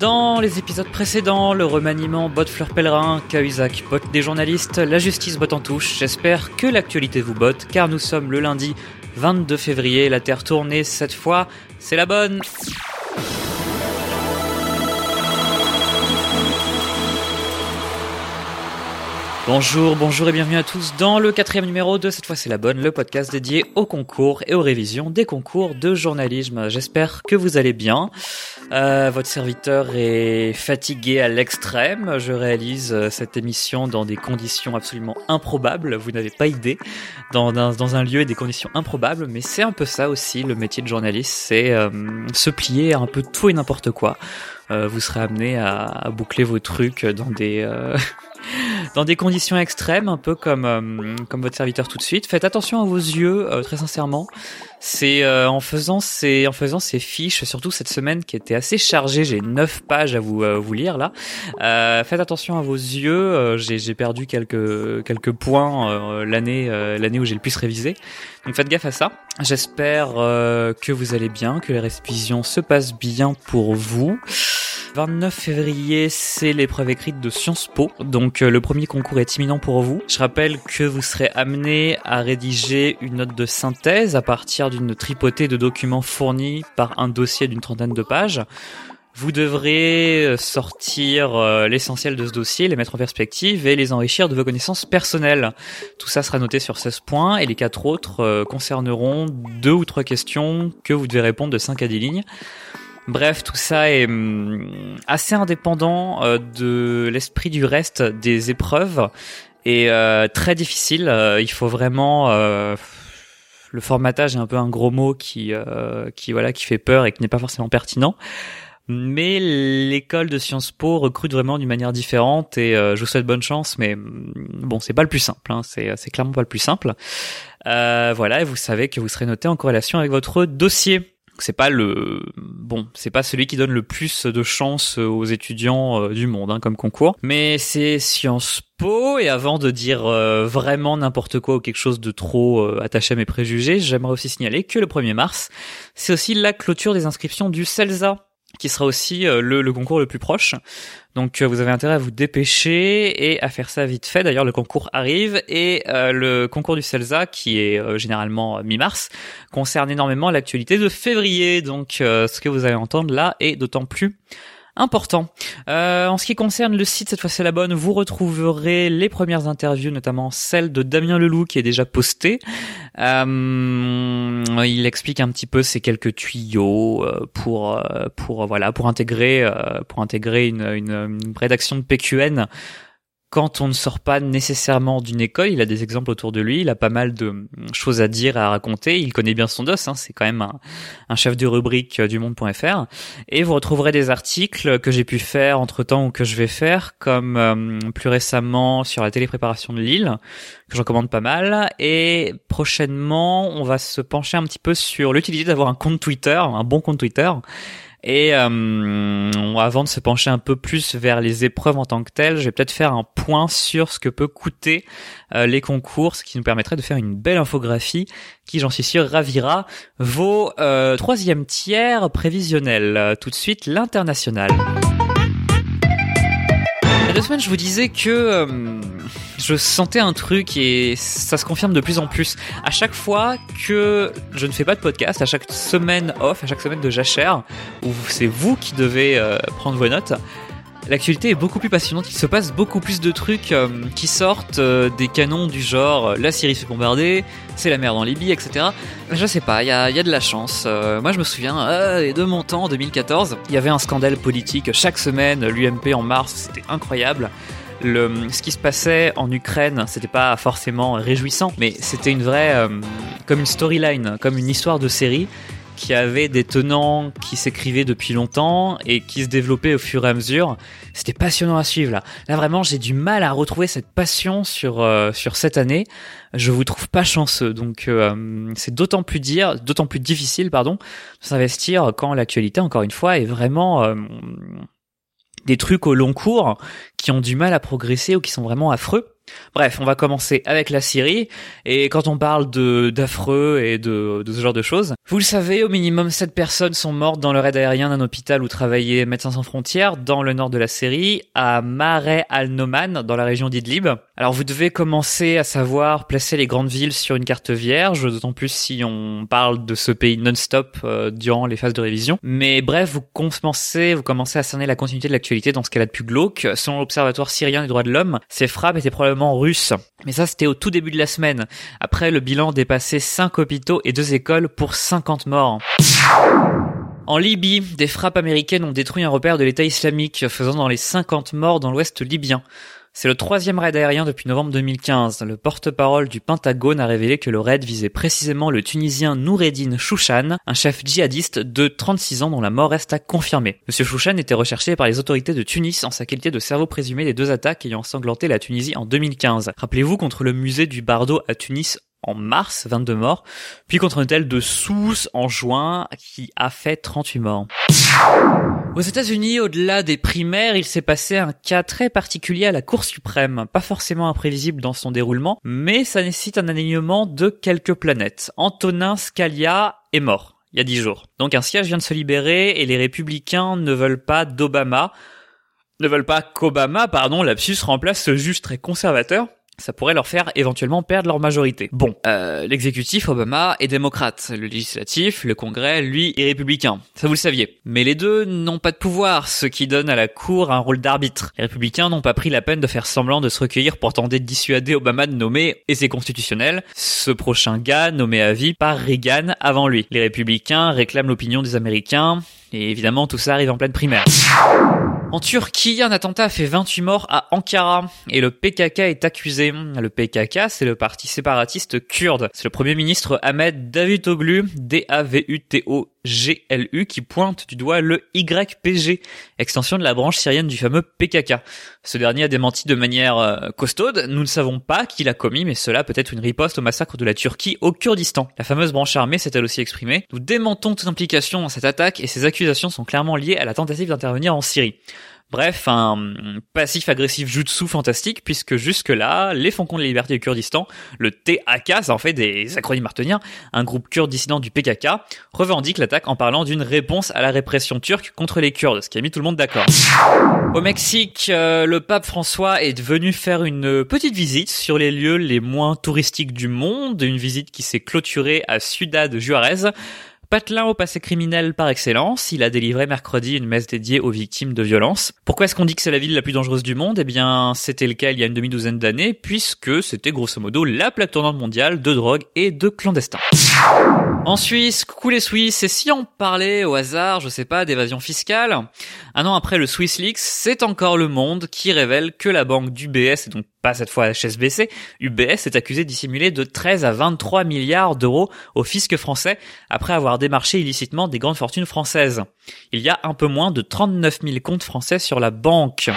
Dans les épisodes précédents, le remaniement botte fleur pèlerin, Cahuzac botte des journalistes, la justice botte en touche. J'espère que l'actualité vous botte, car nous sommes le lundi 22 février, la Terre tournée cette fois, c'est la bonne. Bonjour, bonjour et bienvenue à tous dans le quatrième numéro de Cette fois c'est la bonne, le podcast dédié aux concours et aux révisions des concours de journalisme. J'espère que vous allez bien. Euh, votre serviteur est fatigué à l'extrême. Je réalise euh, cette émission dans des conditions absolument improbables. Vous n'avez pas idée. Dans, dans, un lieu et des conditions improbables, mais c'est un peu ça aussi le métier de journaliste, c'est euh, se plier à un peu tout et n'importe quoi. vous serez amené à, à, boucler vos trucs dans des dans des conditions extrêmes, un peu comme euh, comme votre serviteur tout de suite. Faites attention à vos yeux, euh, très sincèrement. C'est euh, en faisant ces en faisant ces fiches, surtout cette semaine qui était assez chargée. J'ai neuf pages à vous vous lire là. faites attention à vos yeux. j'ai perdu quelques quelques points l'année l'année où j'ai le plus révisé. Donc faites gaffe à ça. J'espère que vous allez bien, que les révisions se passent bien pour vous. 29 février, c'est l'épreuve écrite de Sciences Po. Donc euh, le premier concours est imminent pour vous. Je rappelle que vous serez amené à rédiger une note de synthèse à partir d'une tripotée de documents fournis par un dossier d'une trentaine de pages. Vous devrez euh, sortir euh, l'essentiel de ce dossier, les mettre en perspective et les enrichir de vos connaissances personnelles. Tout ça sera noté sur 16 points et les quatre autres concerneront deux ou trois questions que vous devez répondre de 5 à 10 lignes. Bref, tout ça est hum, assez indépendant euh, de l'esprit du reste des épreuves et euh, très difficile. Euh, il faut vraiment le formatage est un peu un gros mot qui qui voilà qui fait peur et qui n'est pas forcément pertinent. Mais l'école de Sciences Po recrute vraiment d'une manière différente et je vous souhaite bonne chance. Mais hum, bon, c'est pas le plus simple. Hein, c'est c'est clairement pas le plus simple. voilà, et vous savez que vous serez noté en corrélation avec votre dossier c'est pas le bon, c'est pas celui qui donne le plus de chance aux étudiants euh, du monde hein, comme concours, mais c'est Sciences Po. Et avant de dire euh, vraiment n'importe quoi ou quelque chose de trop euh, attaché à mes préjugés, j'aimerais aussi signaler que le 1er mars, c'est aussi la clôture des inscriptions du CELSA qui sera aussi le, le, concours le plus proche. Donc vous avez intérêt à vous dépêcher et à faire ça vite fait. D'ailleurs le concours arrive et euh, le concours du CELSA qui est euh, généralement mi-mars concerne énormément l'actualité de février. Donc ce que vous allez entendre là est d'autant plus important. Euh, en ce qui concerne le site, cette fois c'est la bonne, vous retrouverez les premières interviews, notamment celle de Damien Leloup qui est déjà postée. Euh, il explique un petit peu ces quelques tuyaux euh, pour euh, pour voilà pour intégrer pour intégrer une, une, une rédaction de PQN quand on ne sort pas nécessairement d'une école, il a des exemples autour de lui, il a pas mal de choses à dire, à raconter, il connaît bien son dos, hein, c'est quand même un, chef de rubrique du monde.fr. Et vous retrouverez des articles que j'ai pu faire entre-temps ou que je vais faire, comme euh, plus récemment sur la télépréparation de Lille, que je recommande pas mal. Et prochainement, on va se pencher un petit peu sur l'utilité d'avoir un compte Twitter, un bon compte Twitter. Et euh, avant de se pencher un peu plus vers les épreuves en tant que telles, je vais peut-être faire un point sur ce que peut coûter euh, les concours, ce qui nous permettrait de faire une belle infographie qui, j'en suis sûr, ravira vos euh, troisième tiers prévisionnels. Tout de suite, l'international. Y a deux semaines, je vous disais que euh, je sentais un truc et ça se confirme de plus en plus. À chaque fois que je ne fais pas de podcast, à chaque semaine off, à chaque semaine de jachère, où c'est vous qui devez euh, prendre vos notes, l'actualité est beaucoup plus passionnante. Il se passe beaucoup plus de trucs euh, qui sortent euh, des canons du genre la Syrie se fait bombarder, c'est la merde en Libye, etc. Je sais pas, il y a, y a, de la chance. moi, je me souviens de mon temps, en 2014, il y avait un scandale politique chaque semaine, l'UMP en mars, c'était incroyable le, ce qui se passait en Ukraine, c'était pas forcément réjouissant, mais c'était une vraie, euh, comme une storyline, comme une histoire de série qui avait des tenants qui s'écrivaient depuis longtemps et qui se développaient au fur et à mesure. C'était passionnant à suivre là. Là vraiment, j'ai du mal à retrouver cette passion sur euh, sur cette année. Je vous trouve pas chanceux, donc euh, c'est d'autant plus dire, d'autant plus difficile, pardon, de s'investir quand l'actualité, encore une fois, est vraiment des trucs au long cours qui ont du mal à progresser ou qui sont vraiment affreux. Bref, on va commencer avec la Syrie. Et quand on parle de d'affreux et de, de ce genre de choses, vous le savez, au minimum 7 personnes sont mortes dans le raid aérien d'un hôpital où travaillait Médecins sans frontières dans le nord de la Syrie, à Mare al-Noman, dans la région d'Idlib. Alors vous devez commencer à savoir placer les grandes villes sur une carte vierge, d'autant plus si on parle de ce pays non-stop euh, durant les phases de révision. Mais bref, vous commencez, vous commencez à cerner la continuité de l'actualité dans ce qu'elle a de plus glauque. Selon l'Observatoire syrien des droits de l'homme, ces frappes étaient probablement russes. Mais ça, c'était au tout début de la semaine. Après, le bilan dépassait 5 hôpitaux et 2 écoles pour 50 morts. En Libye, des frappes américaines ont détruit un repère de l'État islamique, faisant dans les 50 morts dans l'ouest libyen. C'est le troisième raid aérien depuis novembre 2015. Le porte-parole du Pentagone a révélé que le raid visait précisément le Tunisien Noureddin Chouchan, un chef djihadiste de 36 ans dont la mort reste à confirmer. Monsieur Chouchan était recherché par les autorités de Tunis en sa qualité de cerveau présumé des deux attaques ayant ensanglanté la Tunisie en 2015. Rappelez-vous contre le musée du Bardo à Tunis en mars, 22 morts, puis contre un hôtel de Sousse en juin qui a fait 38 morts. Aux États-Unis, au-delà des primaires, il s'est passé un cas très particulier à la Cour suprême, pas forcément imprévisible dans son déroulement, mais ça nécessite un alignement de quelques planètes. Antonin Scalia est mort il y a dix jours. Donc un siège vient de se libérer et les républicains ne veulent pas d'Obama, ne veulent pas qu'Obama, pardon, lapsus remplace ce juge très conservateur ça pourrait leur faire éventuellement perdre leur majorité. Bon, euh, l'exécutif Obama est démocrate, le législatif, le Congrès, lui, est républicain. Ça vous le saviez. Mais les deux n'ont pas de pouvoir, ce qui donne à la Cour un rôle d'arbitre. Les républicains n'ont pas pris la peine de faire semblant de se recueillir pour tenter de dissuader Obama de nommer, et c'est constitutionnel, ce prochain gars nommé à vie par Reagan avant lui. Les républicains réclament l'opinion des Américains, et évidemment tout ça arrive en pleine primaire. En Turquie, un attentat a fait 28 morts à Ankara et le PKK est accusé. Le PKK, c'est le parti séparatiste kurde. C'est le premier ministre Ahmed Davutoglu, D-A-V-U-T-O-G-L-U, qui pointe du doigt le YPG, extension de la branche syrienne du fameux PKK. Ce dernier a démenti de manière euh, costaude. Nous ne savons pas qui l'a commis, mais cela peut être une riposte au massacre de la Turquie au Kurdistan. La fameuse branche armée s'est elle aussi exprimée. Nous démentons toute implication dans cette attaque et ces accusations sont clairement liées à la tentative d'intervenir en Syrie. Bref, un passif-agressif jutsu fantastique, puisque jusque-là, les Foncons de la Liberté du Kurdistan, le TAK, ça en fait des acronymes à un groupe kurde dissident du PKK, revendique l'attaque en parlant d'une réponse à la répression turque contre les Kurdes, ce qui a mis tout le monde d'accord. Au Mexique, euh, le pape François est venu faire une petite visite sur les lieux les moins touristiques du monde, une visite qui s'est clôturée à Ciudad Juarez, Patelin au passé criminel par excellence, il a délivré mercredi une messe dédiée aux victimes de violences. Pourquoi est-ce qu'on dit que c'est la ville la plus dangereuse du monde? Eh bien, c'était le cas il y a une demi-douzaine d'années, puisque c'était grosso modo la plaque tournante mondiale de drogue et de clandestins. En Suisse, coucou les Suisses, et si on parlait au hasard, je sais pas, d'évasion fiscale? Un an après le Swiss Leaks, c'est encore le monde qui révèle que la banque d'UBS, et donc pas cette fois HSBC, UBS est accusé de dissimuler de 13 à 23 milliards d'euros au fisc français après avoir démarché illicitement des grandes fortunes françaises. Il y a un peu moins de 39 000 comptes français sur la banque.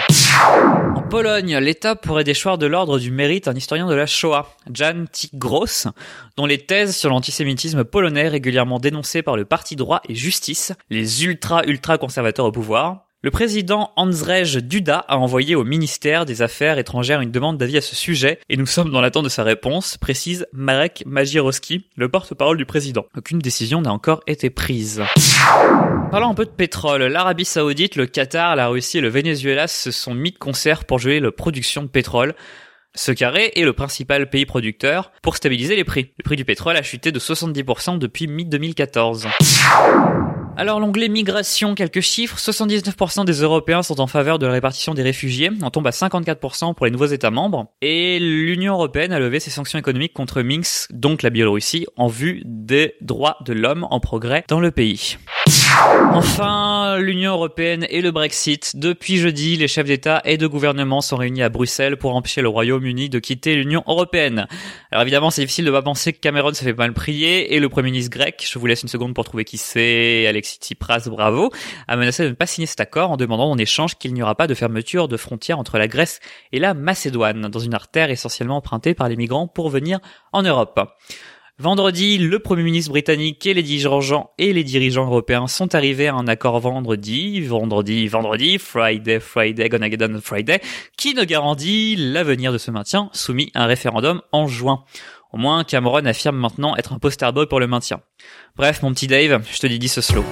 En Pologne, l'État pourrait déchoir de l'ordre du mérite un historien de la Shoah, Jan Tigros, dont les thèses sur l'antisémitisme polonais régulièrement dénoncées par le Parti droit et justice, les ultra-ultra conservateurs au pouvoir, le président Andrzej Duda a envoyé au ministère des Affaires étrangères une demande d'avis à ce sujet et nous sommes dans l'attente de sa réponse, précise Marek Majirowski, le porte-parole du président. Aucune décision n'a encore été prise. Parlons un peu de pétrole. L'Arabie Saoudite, le Qatar, la Russie et le Venezuela se sont mis de concert pour jouer la production de pétrole. Ce carré est le principal pays producteur pour stabiliser les prix. Le prix du pétrole a chuté de 70% depuis mi-2014. Alors l'onglet migration, quelques chiffres. 79% des Européens sont en faveur de la répartition des réfugiés. On tombe à 54% pour les nouveaux États membres. Et l'Union Européenne a levé ses sanctions économiques contre Minsk, donc la Biélorussie, en vue des droits de l'homme en progrès dans le pays. Enfin, l'Union européenne et le Brexit. Depuis jeudi, les chefs d'État et de gouvernement sont réunis à Bruxelles pour empêcher le Royaume-Uni de quitter l'Union européenne. Alors évidemment, c'est difficile de pas penser que Cameron se fait mal prier et le Premier ministre grec, je vous laisse une seconde pour trouver qui c'est, Tsipras, bravo, a menacé de ne pas signer cet accord en demandant en échange qu'il n'y aura pas de fermeture de frontières entre la Grèce et la Macédoine, dans une artère essentiellement empruntée par les migrants pour venir en Europe. Vendredi, le Premier ministre britannique et les dirigeants et les dirigeants européens sont arrivés à un accord vendredi, vendredi, vendredi, Friday, Friday, gonna Friday, qui ne garantit l'avenir de ce maintien soumis à un référendum en juin. Au moins, Cameron affirme maintenant être un poster boy pour le maintien. Bref, mon petit Dave, je te dis dis ce slow.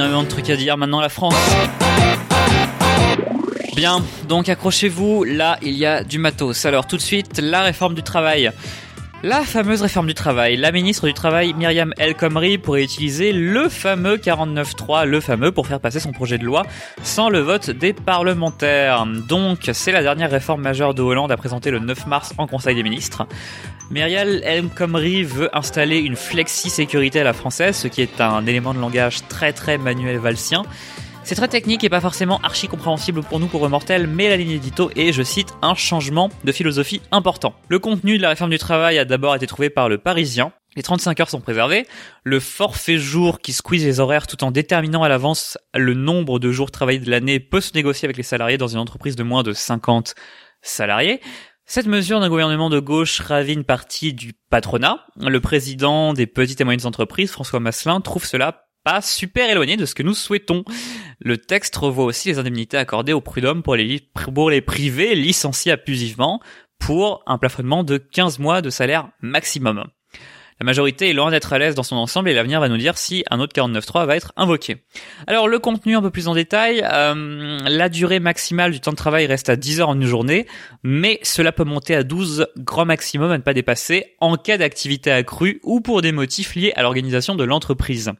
Énormément de trucs à dire. Maintenant, la France. Bien, donc accrochez-vous, là il y a du matos. Alors tout de suite, la réforme du travail. La fameuse réforme du travail. La ministre du Travail, Myriam El Khomri, pourrait utiliser le fameux 49.3, le fameux, pour faire passer son projet de loi sans le vote des parlementaires. Donc, c'est la dernière réforme majeure de Hollande à présenter le 9 mars en Conseil des ministres. Myriam El Khomri veut installer une flexi-sécurité à la française, ce qui est un élément de langage très très manuel valsien. C'est très technique et pas forcément archi compréhensible pour nous pauvres mortels, mais la ligne édito est, je cite, un changement de philosophie important. Le contenu de la réforme du travail a d'abord été trouvé par le Parisien. Les 35 heures sont préservées. Le forfait jour qui squeeze les horaires tout en déterminant à l'avance le nombre de jours travaillés de l'année peut se négocier avec les salariés dans une entreprise de moins de 50 salariés. Cette mesure d'un gouvernement de gauche ravit une partie du patronat. Le président des petites et moyennes entreprises, François Masselin, trouve cela pas super éloigné de ce que nous souhaitons. Le texte revoit aussi les indemnités accordées aux prud'hommes pour les, pour les privés licenciés abusivement pour un plafonnement de 15 mois de salaire maximum. La majorité est loin d'être à l'aise dans son ensemble et l'avenir va nous dire si un autre 49.3 va être invoqué. Alors le contenu un peu plus en détail, euh, la durée maximale du temps de travail reste à 10 heures en une journée, mais cela peut monter à 12 grand maximum à ne pas dépasser en cas d'activité accrue ou pour des motifs liés à l'organisation de l'entreprise.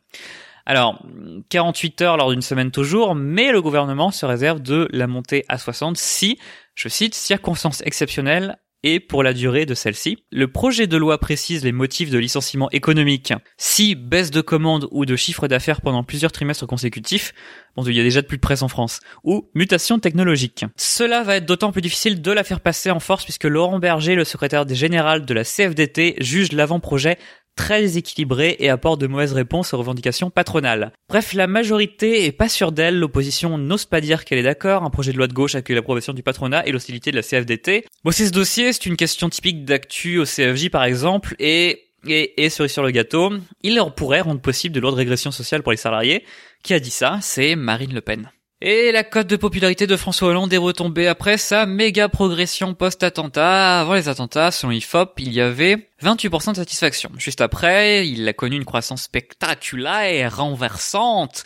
Alors, 48 heures lors d'une semaine toujours, mais le gouvernement se réserve de la monter à 60 si, je cite, circonstances exceptionnelles et pour la durée de celle-ci. Le projet de loi précise les motifs de licenciement économique. Si baisse de commandes ou de chiffre d'affaires pendant plusieurs trimestres consécutifs, bon, il y a déjà de plus de presse en France, ou mutation technologique. Cela va être d'autant plus difficile de la faire passer en force puisque Laurent Berger, le secrétaire général de la CFDT, juge l'avant-projet très équilibré et apporte de mauvaises réponses aux revendications patronales. Bref, la majorité est pas sûre d'elle, l'opposition n'ose pas dire qu'elle est d'accord, un projet de loi de gauche accueille l'approbation du patronat et l'hostilité de la CFDT. C'est ce dossier, c'est une question typique d'actu au CFJ par exemple, et et, et sur le gâteau, il leur pourrait rendre possible de lourdes régressions sociales pour les salariés. Qui a dit ça? C'est Marine Le Pen. Et la cote de popularité de François Hollande est retombée après sa méga progression post-attentat. Avant les attentats, selon l'IFOP, il y avait 28% de satisfaction. Juste après, il a connu une croissance spectaculaire, renversante,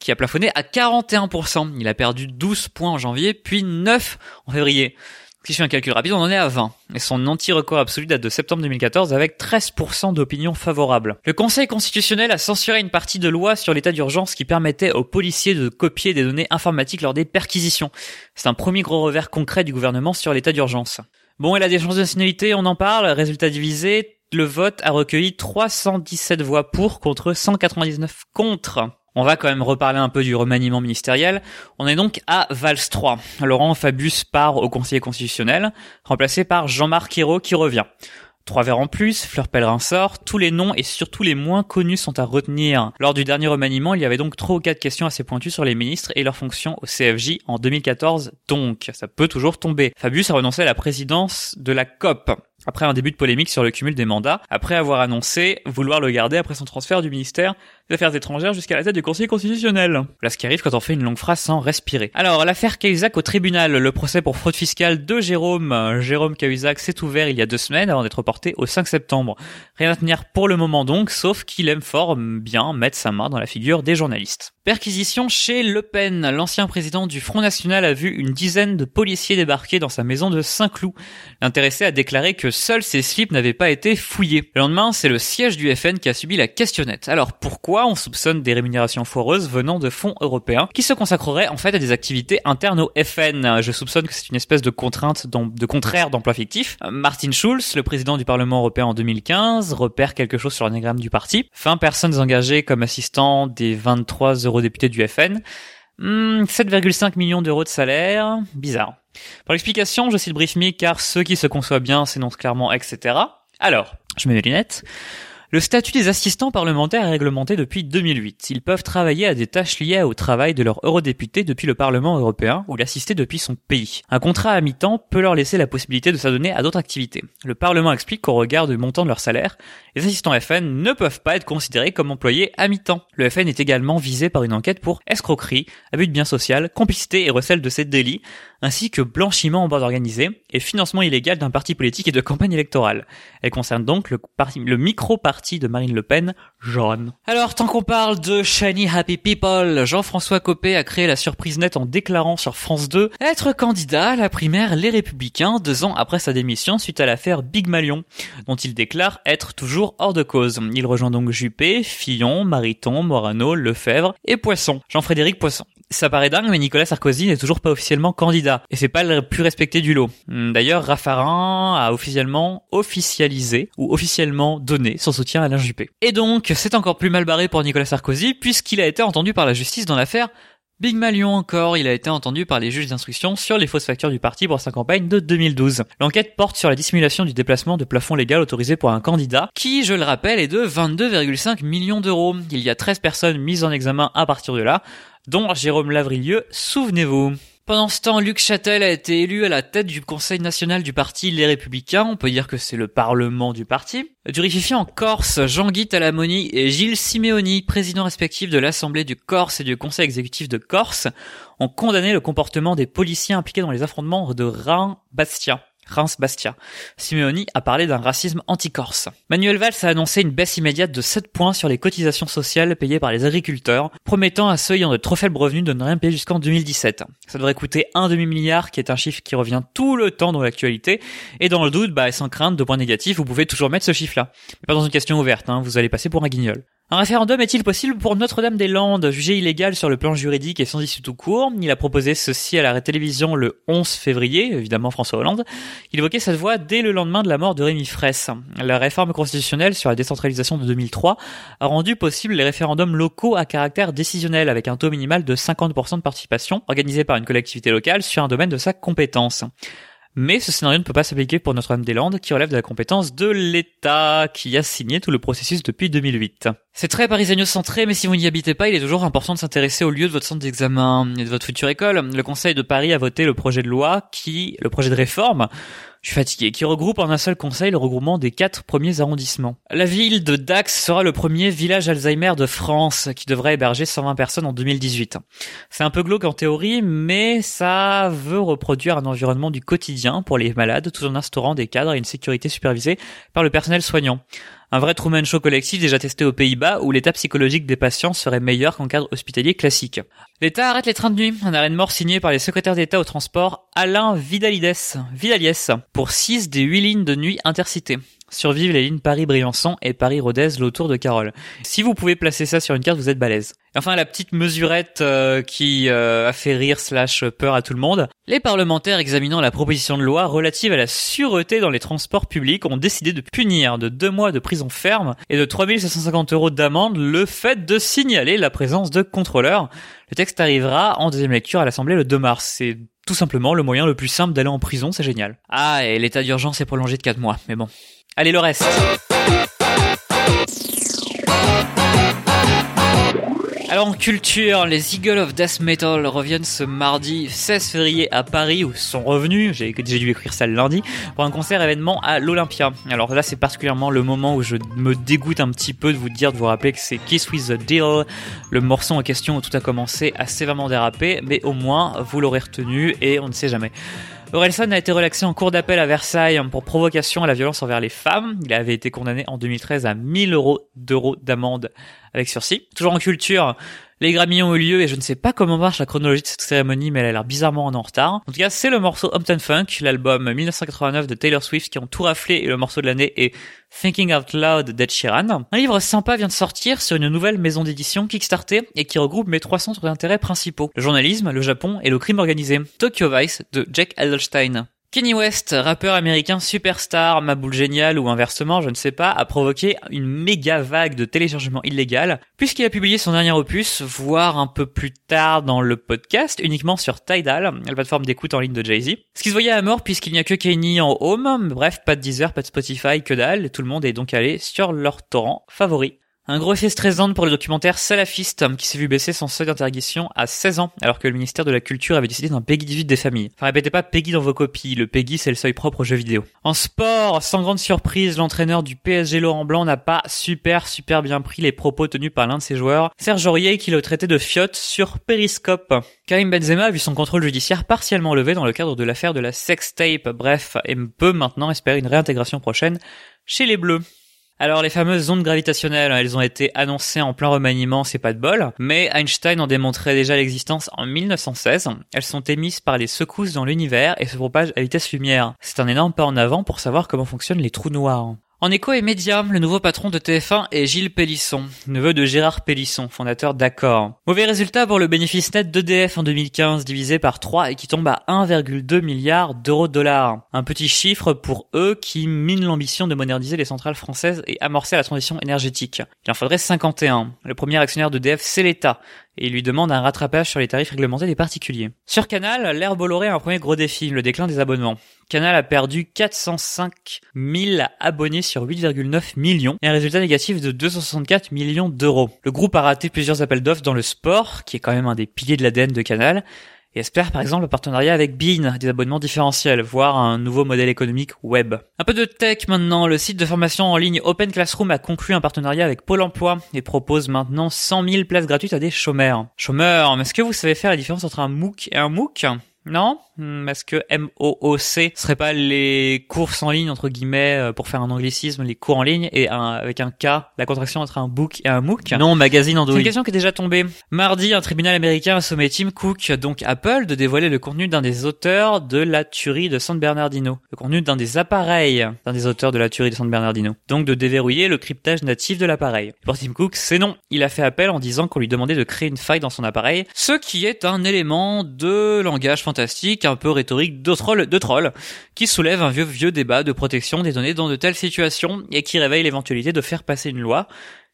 qui a plafonné à 41%. Il a perdu 12 points en janvier, puis 9 en février. Si je fais un calcul rapide, on en est à 20. Et son anti-record absolu date de septembre 2014 avec 13% d'opinion favorable. Le Conseil constitutionnel a censuré une partie de loi sur l'état d'urgence qui permettait aux policiers de copier des données informatiques lors des perquisitions. C'est un premier gros revers concret du gouvernement sur l'état d'urgence. Bon, et la déchéance de nationalité, on en parle. Résultat divisé, le vote a recueilli 317 voix pour contre 199 contre. On va quand même reparler un peu du remaniement ministériel. On est donc à Vals 3. Laurent Fabius part au conseiller constitutionnel, remplacé par Jean-Marc Ayrault qui revient. Trois verres en plus, Fleur Pellerin sort, tous les noms et surtout les moins connus sont à retenir. Lors du dernier remaniement, il y avait donc trois ou quatre questions assez pointues sur les ministres et leurs fonctions au CFJ en 2014, donc ça peut toujours tomber. Fabius a renoncé à la présidence de la COP après un début de polémique sur le cumul des mandats, après avoir annoncé vouloir le garder après son transfert du ministère des Affaires étrangères jusqu'à la tête du Conseil constitutionnel. Voilà ce qui arrive quand on fait une longue phrase sans respirer. Alors, l'affaire Cahuzac au tribunal, le procès pour fraude fiscale de Jérôme, Jérôme Cahuzac s'est ouvert il y a deux semaines avant d'être porté au 5 septembre. Rien à tenir pour le moment donc, sauf qu'il aime fort bien mettre sa main dans la figure des journalistes. Perquisition chez Le Pen. L'ancien président du Front National a vu une dizaine de policiers débarquer dans sa maison de Saint-Cloud. L'intéressé a déclaré que seuls ses slips n'avaient pas été fouillés. Le lendemain, c'est le siège du FN qui a subi la questionnette. Alors pourquoi on soupçonne des rémunérations foireuses venant de fonds européens qui se consacreraient en fait à des activités internes au FN Je soupçonne que c'est une espèce de contrainte de contraire d'emploi fictif. Martin Schulz, le président du Parlement européen en 2015, repère quelque chose sur l'anagramme du parti. 20 personnes engagées comme assistants des 23 euros député du FN. 7,5 hmm, millions d'euros de salaire, bizarre. Pour l'explication, je cite BriefMe car ceux qui se conçoivent bien s'énoncent clairement, etc. Alors, je mets mes lunettes. Le statut des assistants parlementaires est réglementé depuis 2008. Ils peuvent travailler à des tâches liées au travail de leur eurodéputé depuis le Parlement européen ou l'assister depuis son pays. Un contrat à mi-temps peut leur laisser la possibilité de s'adonner à d'autres activités. Le Parlement explique qu'au regard du montant de leur salaire, les assistants FN ne peuvent pas être considérés comme employés à mi-temps. Le FN est également visé par une enquête pour escroquerie, abus de biens social, complicité et recel de ces délits. ainsi que blanchiment en bande organisée et financement illégal d'un parti politique et de campagne électorale. Elle concerne donc le, le micro-parti de Marine Le Pen. Alors, tant qu'on parle de shiny happy people, Jean-François Copé a créé la surprise nette en déclarant sur France 2 être candidat à la primaire Les Républicains deux ans après sa démission suite à l'affaire Big Malion, dont il déclare être toujours hors de cause. Il rejoint donc Juppé, Fillon, Mariton, Morano, Lefebvre et Poisson. Jean-Frédéric Poisson. Ça paraît dingue, mais Nicolas Sarkozy n'est toujours pas officiellement candidat. Et c'est pas le plus respecté du lot. D'ailleurs, Raffarin a officiellement officialisé, ou officiellement donné, son soutien à Alain Juppé. Et donc, c'est encore plus mal barré pour Nicolas Sarkozy, puisqu'il a été entendu par la justice dans l'affaire Big Malion encore, il a été entendu par les juges d'instruction sur les fausses factures du parti pour sa campagne de 2012. L'enquête porte sur la dissimulation du déplacement de plafond légal autorisé pour un candidat, qui, je le rappelle, est de 22,5 millions d'euros. Il y a 13 personnes mises en examen à partir de là, dont Jérôme Lavrillieux, souvenez-vous. Pendant ce temps, Luc Châtel a été élu à la tête du Conseil national du parti Les Républicains, on peut dire que c'est le parlement du parti. Durifié en Corse, Jean-Guy Talamoni et Gilles Simeoni, présidents respectifs de l'Assemblée du Corse et du Conseil exécutif de Corse, ont condamné le comportement des policiers impliqués dans les affrontements de Rhin-Bastia. Reims Bastia. Simeoni a parlé d'un racisme anti-corse. Manuel Valls a annoncé une baisse immédiate de 7 points sur les cotisations sociales payées par les agriculteurs, promettant à ceux ayant de trop faibles revenus de ne rien payer jusqu'en 2017. Ça devrait coûter un demi-milliard, qui est un chiffre qui revient tout le temps dans l'actualité, et dans le doute, bah, sans crainte de points négatifs, vous pouvez toujours mettre ce chiffre-là. Mais pas dans une question ouverte, hein, vous allez passer pour un guignol. Un référendum est-il possible pour Notre-Dame-des-Landes, jugé illégal sur le plan juridique et sans issue tout court Il a proposé ceci à la télévision le 11 février, évidemment François Hollande. Il évoquait cette voix dès le lendemain de la mort de Rémi Fraisse. La réforme constitutionnelle sur la décentralisation de 2003 a rendu possible les référendums locaux à caractère décisionnel avec un taux minimal de 50% de participation organisé par une collectivité locale sur un domaine de sa compétence. Mais ce scénario ne peut pas s'appliquer pour Notre-Dame-des-Landes qui relève de la compétence de l'État qui a signé tout le processus depuis 2008. C'est très parisien-centré, mais si vous n'y habitez pas, il est toujours important de s'intéresser au lieu de votre centre d'examen et de votre future école. Le Conseil de Paris a voté le projet de loi qui, le projet de réforme, je suis fatigué, qui regroupe en un seul conseil le regroupement des quatre premiers arrondissements. La ville de Dax sera le premier village Alzheimer de France, qui devrait héberger 120 personnes en 2018. C'est un peu glauque en théorie, mais ça veut reproduire un environnement du quotidien pour les malades, tout en instaurant des cadres et une sécurité supervisée par le personnel soignant. Un vrai Truman Show collectif déjà testé aux Pays-Bas où l'état psychologique des patients serait meilleur qu'en cadre hospitalier classique. L'État arrête les trains de nuit, un arrêt de mort signé par les secrétaires d'État au transport Alain Vidalides, Vidalies pour 6 des 8 lignes de nuit intercités. Survivent les lignes Paris-Briançon et Paris-Rodez, l'autour de Carole. Si vous pouvez placer ça sur une carte, vous êtes balèze. Enfin, la petite mesurette euh, qui euh, a fait rire slash peur à tout le monde. Les parlementaires examinant la proposition de loi relative à la sûreté dans les transports publics ont décidé de punir de deux mois de prison ferme et de 3750 euros d'amende le fait de signaler la présence de contrôleurs. Le texte arrivera en deuxième lecture à l'Assemblée le 2 mars. C'est tout simplement le moyen le plus simple d'aller en prison, c'est génial. Ah, et l'état d'urgence est prolongé de 4 mois, mais bon. Allez le reste. Alors en culture, les Eagles of Death Metal reviennent ce mardi 16 février à Paris où sont revenus, j'ai dû écrire ça le lundi, pour un concert événement à l'Olympia. Alors là c'est particulièrement le moment où je me dégoûte un petit peu de vous dire, de vous rappeler que c'est Kiss with the Deal, le morceau en question où tout a commencé à sévèrement déraper, mais au moins vous l'aurez retenu et on ne sait jamais. Orelsan a été relaxé en cours d'appel à Versailles pour provocation à la violence envers les femmes. Il avait été condamné en 2013 à 1000 euros d'euros d'amende avec sursis. Toujours en culture, les Grammys ont eu lieu et je ne sais pas comment marche la chronologie de cette cérémonie, mais elle a l'air bizarrement en retard. En tout cas, c'est le morceau Upton Funk, l'album 1989 de Taylor Swift qui ont tout raflé et le morceau de l'année est Thinking Out Loud d'Ed Sheeran. Un livre sympa vient de sortir sur une nouvelle maison d'édition Kickstarter et qui regroupe mes trois centres d'intérêt principaux. Le journalisme, le Japon et le crime organisé. Tokyo Vice de Jack Edelstein. Kenny West, rappeur américain superstar, ma boule géniale ou inversement, je ne sais pas, a provoqué une méga vague de téléchargement illégal puisqu'il a publié son dernier opus, voire un peu plus tard dans le podcast, uniquement sur Tidal, la plateforme d'écoute en ligne de Jay-Z. Ce qui se voyait à mort puisqu'il n'y a que Kenny en home, bref, pas de Deezer, pas de Spotify, que dalle, tout le monde est donc allé sur leur torrent favori. Un gros effet stressant pour le documentaire Salafiste, qui s'est vu baisser son seuil d'interdiction à 16 ans, alors que le ministère de la Culture avait décidé d'un Peggy 18 des familles. Enfin, répétez pas Peggy dans vos copies, le Peggy c'est le seuil propre aux jeux vidéo. En sport, sans grande surprise, l'entraîneur du PSG Laurent Blanc n'a pas super super bien pris les propos tenus par l'un de ses joueurs, Serge Aurier, qui l'a traité de fiotte sur Periscope. Karim Benzema a vu son contrôle judiciaire partiellement levé dans le cadre de l'affaire de la sextape, bref, et peut maintenant espérer une réintégration prochaine chez les Bleus. Alors les fameuses ondes gravitationnelles, elles ont été annoncées en plein remaniement, c'est pas de bol, mais Einstein en démontrait déjà l'existence en 1916. Elles sont émises par les secousses dans l'univers et se propagent à vitesse lumière. C'est un énorme pas en avant pour savoir comment fonctionnent les trous noirs. En écho et médias, le nouveau patron de TF1 est Gilles Pélisson, neveu de Gérard Pélisson, fondateur d'Accord. Mauvais résultat pour le bénéfice net d'EDF en 2015, divisé par 3 et qui tombe à 1,2 milliard d'euros de dollars. Un petit chiffre pour eux qui mine l'ambition de moderniser les centrales françaises et amorcer la transition énergétique. Il en faudrait 51. Le premier actionnaire d'EDF, c'est l'État et lui demande un rattrapage sur les tarifs réglementés des particuliers. Sur Canal, l'ère Bolloré a un premier gros défi, le déclin des abonnements. Canal a perdu 405 000 abonnés sur 8,9 millions et un résultat négatif de 264 millions d'euros. Le groupe a raté plusieurs appels d'offres dans le sport, qui est quand même un des piliers de l'ADN de Canal, et espère par exemple un partenariat avec Bean, des abonnements différentiels, voire un nouveau modèle économique web. Un peu de tech maintenant, le site de formation en ligne Open Classroom a conclu un partenariat avec Pôle Emploi et propose maintenant 100 000 places gratuites à des chômeurs. Chômeurs, est-ce que vous savez faire la différence entre un MOOC et un MOOC? Non? Hmm, Est-ce que M-O-O-C serait pas les courses en ligne, entre guillemets, euh, pour faire un anglicisme, les cours en ligne, et un, avec un K, la contraction entre un book et un MOOC? Non, magazine Android. C'est une question qui est déjà tombée. Mardi, un tribunal américain a sommé Tim Cook, donc Apple, de dévoiler le contenu d'un des auteurs de la tuerie de San Bernardino. Le contenu d'un des appareils d'un des auteurs de la tuerie de San Bernardino. Donc de déverrouiller le cryptage natif de l'appareil. Pour Tim Cook, c'est non. Il a fait appel en disant qu'on lui demandait de créer une faille dans son appareil, ce qui est un élément de langage fantastique fantastique, un peu rhétorique de troll, de qui soulève un vieux vieux débat de protection des données dans de telles situations et qui réveille l'éventualité de faire passer une loi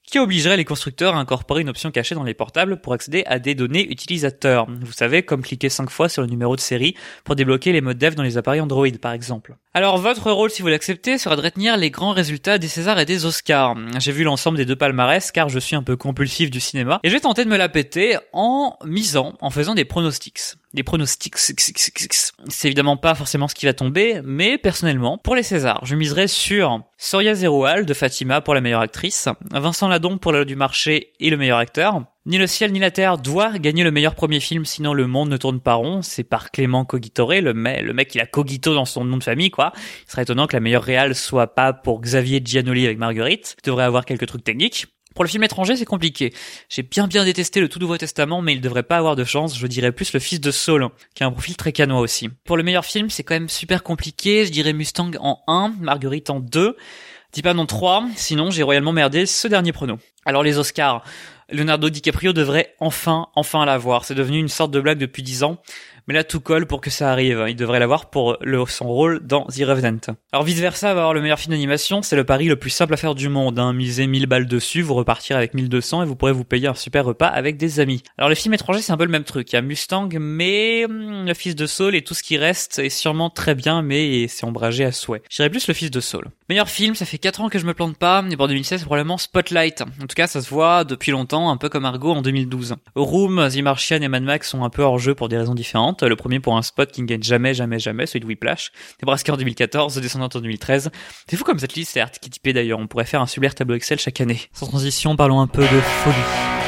qui obligerait les constructeurs à incorporer une option cachée dans les portables pour accéder à des données utilisateurs. Vous savez, comme cliquer 5 fois sur le numéro de série pour débloquer les modes dev dans les appareils Android par exemple. Alors votre rôle, si vous l'acceptez, sera de retenir les grands résultats des Césars et des Oscars. J'ai vu l'ensemble des deux palmarès car je suis un peu compulsif du cinéma et je vais tenter de me la péter en misant, en faisant des pronostics. Des pronostics, c'est évidemment pas forcément ce qui va tomber, mais personnellement, pour les Césars, je miserai sur Soria Zeroual de Fatima pour la meilleure actrice, Vincent Ladon pour le du marché et le meilleur acteur, ni le ciel ni la terre doit gagner le meilleur premier film, sinon le monde ne tourne pas rond. C'est par Clément Cogitore, le, mec, le mec qui a Cogito dans son nom de famille, quoi. Il serait étonnant que la meilleure réale soit pas pour Xavier Giannoli avec Marguerite. Il devrait avoir quelques trucs techniques. Pour le film étranger, c'est compliqué. J'ai bien bien détesté le tout Nouveau Testament, mais il devrait pas avoir de chance. Je dirais plus le fils de Saul, qui a un profil très canois aussi. Pour le meilleur film, c'est quand même super compliqué. Je dirais Mustang en 1, Marguerite en 2. Dis pas non 3, sinon j'ai royalement merdé ce dernier prono. Alors les Oscars, Leonardo DiCaprio devrait enfin, enfin l'avoir. C'est devenu une sorte de blague depuis 10 ans. Mais là, tout colle pour que ça arrive. Il devrait l'avoir pour son rôle dans The Revenant. Alors vice versa, va avoir le meilleur film d'animation, c'est le pari le plus simple à faire du monde. Hein. Misez 1000 balles dessus, vous repartirez avec 1200 et vous pourrez vous payer un super repas avec des amis. Alors les films étrangers, c'est un peu le même truc. Il y a Mustang, mais hum, le fils de Saul et tout ce qui reste est sûrement très bien, mais c'est ombragé à souhait. J'irais plus le fils de Saul. Meilleur film, ça fait 4 ans que je me plante pas, et pour 2016, c'est probablement Spotlight. En tout cas, ça se voit depuis longtemps, un peu comme Argo en 2012. Room, The Martian et Mad Max sont un peu hors jeu pour des raisons différentes. Le premier pour un spot qui ne gagne jamais, jamais, jamais, celui de Whiplash. Nebraska en 2014, The Descendant en 2013. C'est fou comme cette liste est archétypée d'ailleurs. On pourrait faire un super tableau Excel chaque année. Sans transition, parlons un peu de folie.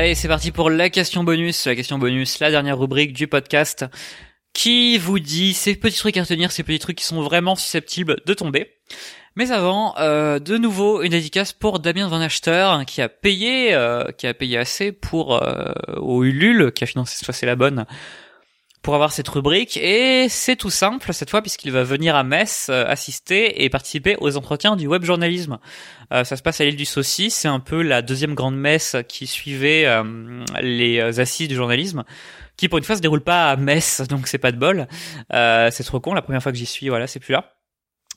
Allez, c'est parti pour la question bonus. La question bonus, la dernière rubrique du podcast qui vous dit ces petits trucs à retenir, ces petits trucs qui sont vraiment susceptibles de tomber? Mais avant, euh, de nouveau une dédicace pour Damien Van Achter qui a payé, euh, qui a payé assez pour euh, au Ulule, qui a financé soit c'est la bonne pour avoir cette rubrique et c'est tout simple cette fois puisqu'il va venir à Metz euh, assister et participer aux entretiens du web journalisme. Euh, ça se passe à l'île du Saucy, c'est un peu la deuxième grande messe qui suivait euh, les assises du journalisme qui pour une fois se déroule pas à Metz donc c'est pas de bol. c'est trop con, la première fois que j'y suis voilà, c'est plus là.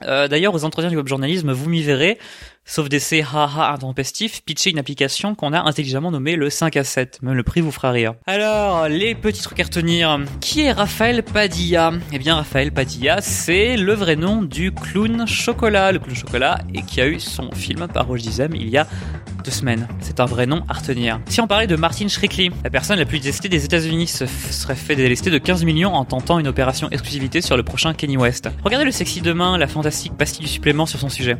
D'ailleurs, aux entretiens du web journalisme, vous m'y verrez, sauf d'essais haha intempestifs, pitcher une application qu'on a intelligemment nommée le 5 à 7. Même le prix vous fera rire. Alors, les petits trucs à retenir. Qui est Raphaël Padilla? Eh bien, Raphaël Padilla, c'est le vrai nom du clown chocolat. Le clown chocolat, et qui a eu son film par Roger Dizem il y a C'est un vrai nom à retenir. Si on parlait de Martin Shkreli, la personne la plus détestée des États-Unis se serait fait délester de 15 millions en tentant une opération exclusivité sur le prochain Kenny West. Regardez le sexy demain, la fantastique pastille du supplément sur son sujet.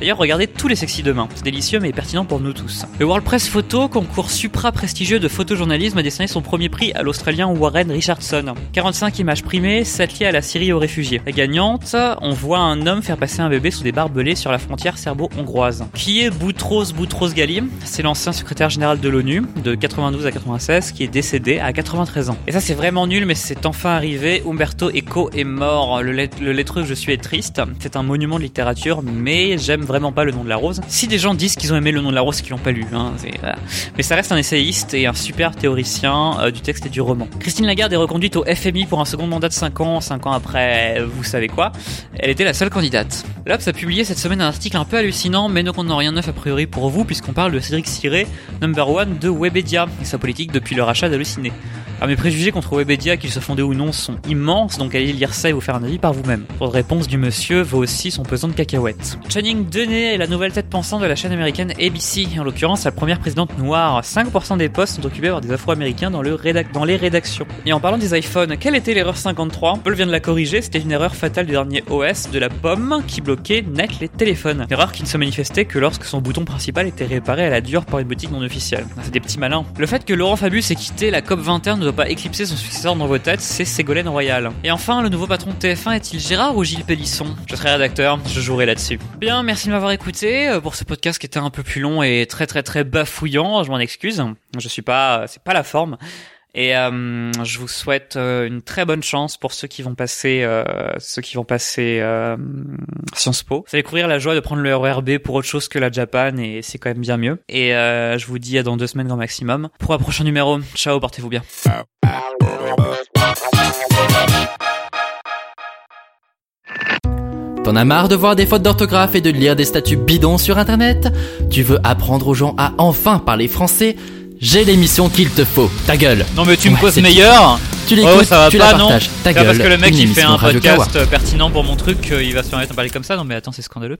D'ailleurs, regardez tous les sexy demain. C'est délicieux mais pertinent pour nous tous. Le World Press Photo, concours supra prestigieux de photojournalisme, a décerné son premier prix à l'Australien Warren Richardson. 45 images primées, 7 liées à la Syrie aux réfugiés. La gagnante, on voit un homme faire passer un bébé sous des barbelés sur la frontière serbo-hongroise. Qui est Boutros Boutros C'est l'ancien secrétaire général de l'ONU de 92 à 96 qui est décédé à 93 ans. Et ça c'est vraiment nul mais c'est enfin arrivé. Umberto Eco est mort. Le, le lettreux Je suis est triste. C'est un monument de littérature mais j'aime vraiment pas le nom de la rose. Si des gens disent qu'ils ont aimé le nom de la rose, qu'ils l'ont pas lu, hein, mais ça reste un essayiste et un super théoricien euh, du texte et du roman. Christine Lagarde est reconduite au FMI pour un second mandat de 5 ans, 5 ans après, vous savez quoi. Elle était la seule candidate. L'Obs a publié cette semaine un article un peu hallucinant, mais ne contenant rien de neuf a priori pour vous, puisqu'on parle de Cédric Siré, number one de Webedia, et sa politique depuis le rachat d'Halluciné. Ah, mes préjugés contre Webedia, qu'ils se fondés ou non, sont immenses, donc allez lire ça et vous faire un avis par vous-même. Votre réponse du monsieur vaut aussi son pesant de cacahuètes. Channing Denet est la nouvelle tête pensante de la chaîne américaine ABC, en l'occurrence la première présidente noire. 5% des postes sont occupés par des afro-américains dans, dans les rédactions. Et en parlant des iPhones, quelle était l'erreur 53 Paul vient de la corriger, c'était une erreur fatale du dernier OS de la pomme qui bloquait net les téléphones. Erreur qui ne se manifestait que lorsque son bouton principal était réparé à la dure par une boutique non officielle. C'est des petits malins. Le fait que Laurent Fabius ait quitté la COP 21 ne doit pas éclipser son successeur dans vos têtes, c'est Ségolène Royal. Et enfin, le nouveau patron de TF1 est-il Gérard ou Gilles Pélisson? Je serai rédacteur, je jouerai là-dessus. Bien, merci de m'avoir écouté euh, pour ce podcast qui était un peu plus long et très très très bafouillant, je m'en excuse. Je suis pas, c'est pas la forme. Et euh, je vous souhaite euh, une très bonne chance pour ceux qui vont passer, euh, ceux qui vont passer euh, Sciences Po. Vous allez découvrir la joie de prendre le RERB pour autre chose que la Japan et c'est quand même bien mieux. Et je vous dis à dans deux semaines grand maximum pour un prochain numéro. Ciao, portez-vous bien. T'en as marre de voir des fautes d'orthographe et de lire des statuts bidons sur internet? Tu veux apprendre aux gens à enfin parler français? J'ai l'émission qu'il te faut. Ta gueule. Non mais tu me poses meilleur. Tu l'écoutes, oh, ça va tu pas, non Ta gueule. parce que le mec il fait un podcast pertinent pour mon truc, il va se permettre de parler comme ça. Non mais attends, c'est scandaleux.